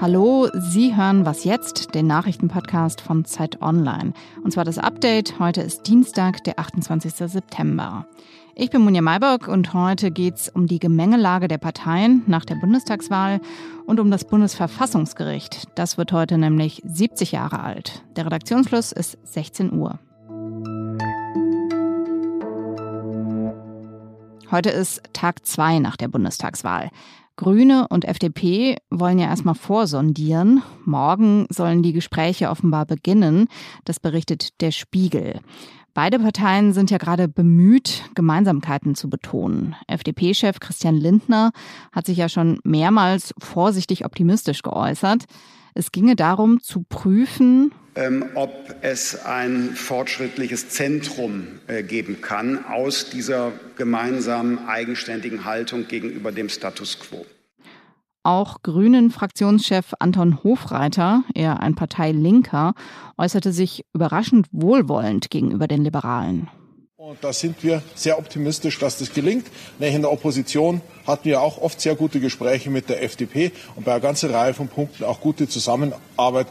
Hallo, Sie hören Was jetzt, den Nachrichtenpodcast von Zeit Online. Und zwar das Update. Heute ist Dienstag, der 28. September. Ich bin Munja Maybock und heute geht es um die Gemengelage der Parteien nach der Bundestagswahl und um das Bundesverfassungsgericht. Das wird heute nämlich 70 Jahre alt. Der Redaktionsschluss ist 16 Uhr. Heute ist Tag zwei nach der Bundestagswahl. Grüne und FDP wollen ja erstmal vorsondieren. Morgen sollen die Gespräche offenbar beginnen. Das berichtet der Spiegel. Beide Parteien sind ja gerade bemüht, Gemeinsamkeiten zu betonen. FDP-Chef Christian Lindner hat sich ja schon mehrmals vorsichtig optimistisch geäußert. Es ginge darum zu prüfen, ähm, ob es ein fortschrittliches Zentrum äh, geben kann aus dieser gemeinsamen eigenständigen Haltung gegenüber dem Status quo. Auch Grünen-Fraktionschef Anton Hofreiter, eher ein Parteilinker, äußerte sich überraschend wohlwollend gegenüber den Liberalen. Und da sind wir sehr optimistisch, dass das gelingt. In der Opposition hatten wir auch oft sehr gute Gespräche mit der FDP und bei einer ganzen Reihe von Punkten auch gute Zusammenarbeit.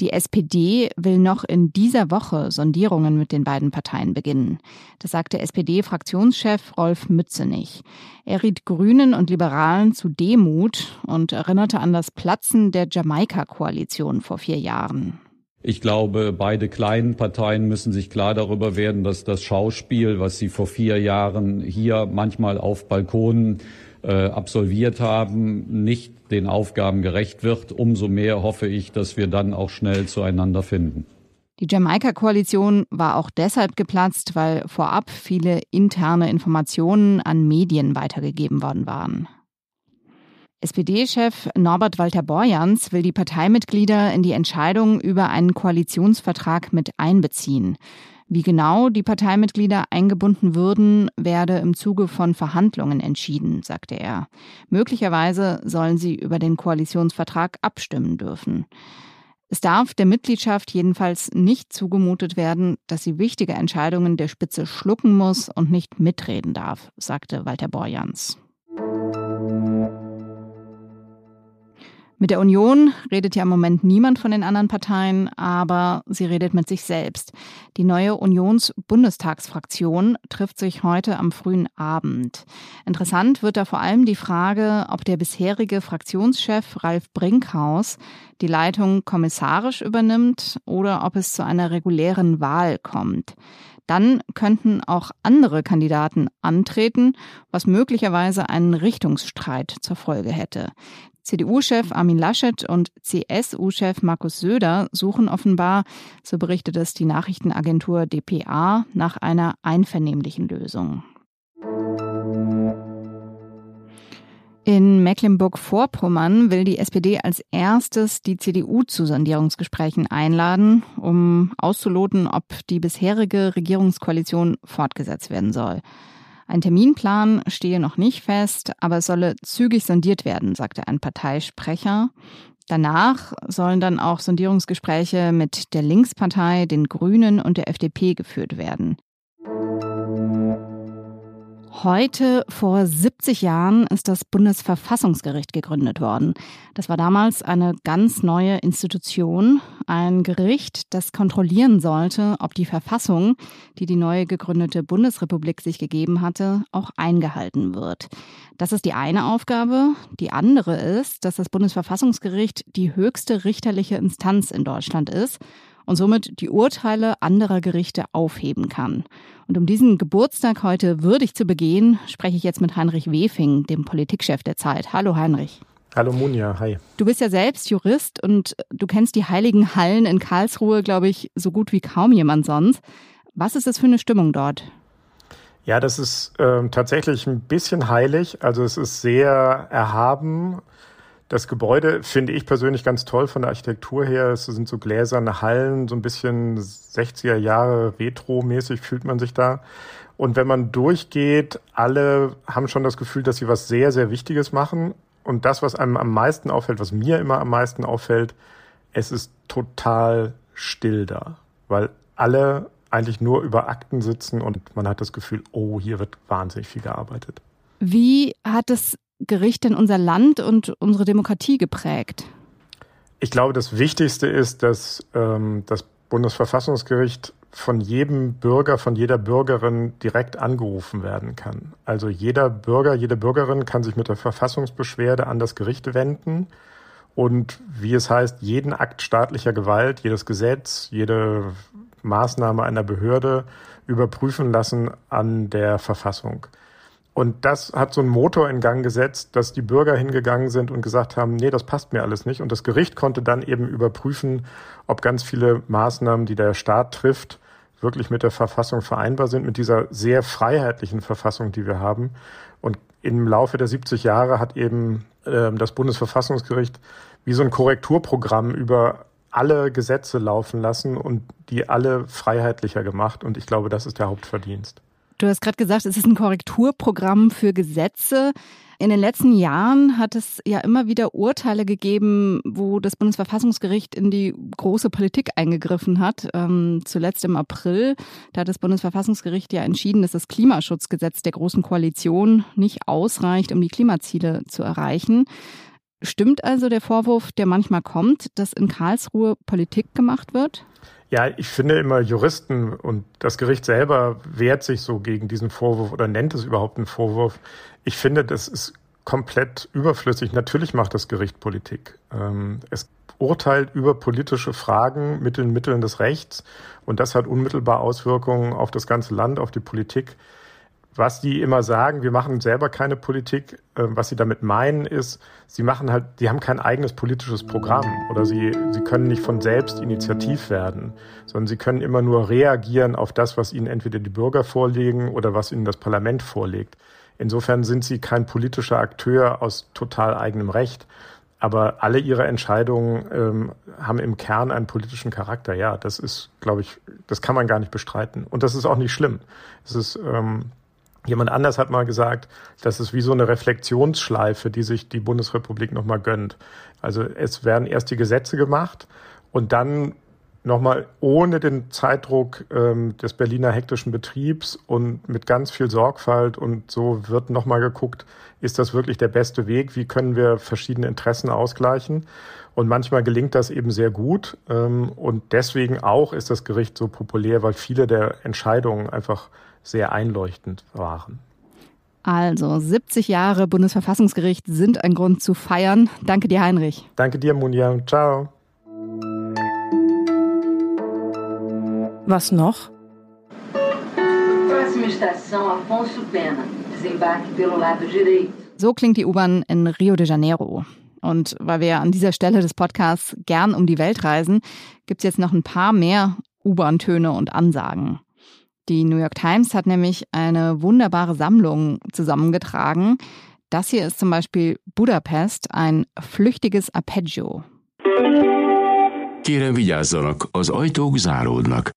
Die SPD will noch in dieser Woche Sondierungen mit den beiden Parteien beginnen. Das sagte SPD-Fraktionschef Rolf Mützenich. Er riet Grünen und Liberalen zu Demut und erinnerte an das Platzen der Jamaika-Koalition vor vier Jahren. Ich glaube, beide kleinen Parteien müssen sich klar darüber werden, dass das Schauspiel, was sie vor vier Jahren hier manchmal auf Balkonen äh, absolviert haben, nicht den Aufgaben gerecht wird. Umso mehr hoffe ich, dass wir dann auch schnell zueinander finden. Die Jamaika-Koalition war auch deshalb geplatzt, weil vorab viele interne Informationen an Medien weitergegeben worden waren. SPD-Chef Norbert Walter Borjans will die Parteimitglieder in die Entscheidung über einen Koalitionsvertrag mit einbeziehen. Wie genau die Parteimitglieder eingebunden würden, werde im Zuge von Verhandlungen entschieden, sagte er. Möglicherweise sollen sie über den Koalitionsvertrag abstimmen dürfen. Es darf der Mitgliedschaft jedenfalls nicht zugemutet werden, dass sie wichtige Entscheidungen der Spitze schlucken muss und nicht mitreden darf, sagte Walter Borjans. Mit der Union redet ja im Moment niemand von den anderen Parteien, aber sie redet mit sich selbst. Die neue Unions-Bundestagsfraktion trifft sich heute am frühen Abend. Interessant wird da vor allem die Frage, ob der bisherige Fraktionschef Ralf Brinkhaus die Leitung kommissarisch übernimmt oder ob es zu einer regulären Wahl kommt. Dann könnten auch andere Kandidaten antreten, was möglicherweise einen Richtungsstreit zur Folge hätte. CDU-Chef Armin Laschet und CSU-Chef Markus Söder suchen offenbar, so berichtet es die Nachrichtenagentur dpa, nach einer einvernehmlichen Lösung. In Mecklenburg-Vorpommern will die SPD als erstes die CDU zu Sondierungsgesprächen einladen, um auszuloten, ob die bisherige Regierungskoalition fortgesetzt werden soll. Ein Terminplan stehe noch nicht fest, aber es solle zügig sondiert werden, sagte ein Parteisprecher. Danach sollen dann auch Sondierungsgespräche mit der Linkspartei, den Grünen und der FDP geführt werden. Heute vor 70 Jahren ist das Bundesverfassungsgericht gegründet worden. Das war damals eine ganz neue Institution, ein Gericht, das kontrollieren sollte, ob die Verfassung, die die neu gegründete Bundesrepublik sich gegeben hatte, auch eingehalten wird. Das ist die eine Aufgabe. Die andere ist, dass das Bundesverfassungsgericht die höchste richterliche Instanz in Deutschland ist und somit die Urteile anderer Gerichte aufheben kann. Und um diesen Geburtstag heute würdig zu begehen, spreche ich jetzt mit Heinrich Wefing, dem Politikchef der Zeit. Hallo Heinrich. Hallo Munja, hi. Du bist ja selbst Jurist und du kennst die heiligen Hallen in Karlsruhe, glaube ich, so gut wie kaum jemand sonst. Was ist das für eine Stimmung dort? Ja, das ist äh, tatsächlich ein bisschen heilig. Also es ist sehr erhaben das Gebäude finde ich persönlich ganz toll von der Architektur her. Es sind so gläserne Hallen, so ein bisschen 60er Jahre Retro-mäßig fühlt man sich da. Und wenn man durchgeht, alle haben schon das Gefühl, dass sie was sehr, sehr Wichtiges machen. Und das, was einem am meisten auffällt, was mir immer am meisten auffällt, es ist total still da, weil alle eigentlich nur über Akten sitzen und man hat das Gefühl, oh, hier wird wahnsinnig viel gearbeitet. Wie hat das Gericht denn unser Land und unsere Demokratie geprägt? Ich glaube, das Wichtigste ist, dass ähm, das Bundesverfassungsgericht von jedem Bürger, von jeder Bürgerin direkt angerufen werden kann. Also jeder Bürger, jede Bürgerin kann sich mit der Verfassungsbeschwerde an das Gericht wenden und, wie es heißt, jeden Akt staatlicher Gewalt, jedes Gesetz, jede Maßnahme einer Behörde überprüfen lassen an der Verfassung. Und das hat so einen Motor in Gang gesetzt, dass die Bürger hingegangen sind und gesagt haben, nee, das passt mir alles nicht. Und das Gericht konnte dann eben überprüfen, ob ganz viele Maßnahmen, die der Staat trifft, wirklich mit der Verfassung vereinbar sind, mit dieser sehr freiheitlichen Verfassung, die wir haben. Und im Laufe der 70 Jahre hat eben äh, das Bundesverfassungsgericht wie so ein Korrekturprogramm über alle Gesetze laufen lassen und die alle freiheitlicher gemacht. Und ich glaube, das ist der Hauptverdienst. Du hast gerade gesagt, es ist ein Korrekturprogramm für Gesetze. In den letzten Jahren hat es ja immer wieder Urteile gegeben, wo das Bundesverfassungsgericht in die große Politik eingegriffen hat. Ähm, zuletzt im April, da hat das Bundesverfassungsgericht ja entschieden, dass das Klimaschutzgesetz der Großen Koalition nicht ausreicht, um die Klimaziele zu erreichen. Stimmt also der Vorwurf, der manchmal kommt, dass in Karlsruhe Politik gemacht wird? Ja, ich finde immer Juristen und das Gericht selber wehrt sich so gegen diesen Vorwurf oder nennt es überhaupt einen Vorwurf. Ich finde, das ist komplett überflüssig. Natürlich macht das Gericht Politik. Ähm, es urteilt über politische Fragen mit den Mitteln des Rechts und das hat unmittelbar Auswirkungen auf das ganze Land, auf die Politik. Was die immer sagen, wir machen selber keine Politik. Ähm, was sie damit meinen ist, sie machen halt, die haben kein eigenes politisches Programm oder sie, sie können nicht von selbst initiativ werden, sondern sie können immer nur reagieren auf das, was ihnen entweder die Bürger vorlegen oder was ihnen das Parlament vorlegt. Insofern sind sie kein politischer Akteur aus total eigenem Recht. Aber alle ihre Entscheidungen ähm, haben im Kern einen politischen Charakter. Ja, das ist, glaube ich, das kann man gar nicht bestreiten. Und das ist auch nicht schlimm. Es ist ähm, Jemand anders hat mal gesagt, das ist wie so eine Reflexionsschleife, die sich die Bundesrepublik nochmal gönnt. Also es werden erst die Gesetze gemacht und dann nochmal ohne den Zeitdruck ähm, des Berliner hektischen Betriebs und mit ganz viel Sorgfalt und so wird nochmal geguckt, ist das wirklich der beste Weg? Wie können wir verschiedene Interessen ausgleichen? Und manchmal gelingt das eben sehr gut. Ähm, und deswegen auch ist das Gericht so populär, weil viele der Entscheidungen einfach sehr einleuchtend waren. Also 70 Jahre Bundesverfassungsgericht sind ein Grund zu feiern. Danke dir, Heinrich. Danke dir, Munja. Ciao. Was noch? So klingt die U-Bahn in Rio de Janeiro. Und weil wir an dieser Stelle des Podcasts gern um die Welt reisen, gibt es jetzt noch ein paar mehr U-Bahn-Töne und Ansagen. Die New York Times hat nämlich eine wunderbare Sammlung zusammengetragen. Das hier ist zum Beispiel Budapest, ein flüchtiges Arpeggio. Kérem vigyázzanak, az ajtók záródnak.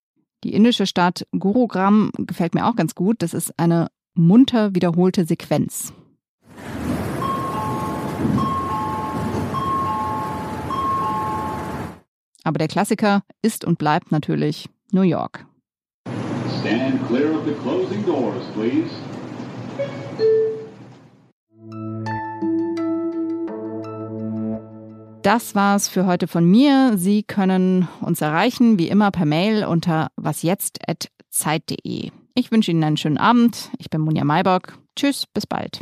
Die indische Stadt Gurugram gefällt mir auch ganz gut. Das ist eine munter wiederholte Sequenz. Aber der Klassiker ist und bleibt natürlich New York. Stand clear of the closing doors, please. Das war's für heute von mir. Sie können uns erreichen, wie immer per Mail unter wasjetzt.zeit.de. Ich wünsche Ihnen einen schönen Abend. Ich bin Munja Maybock. Tschüss, bis bald.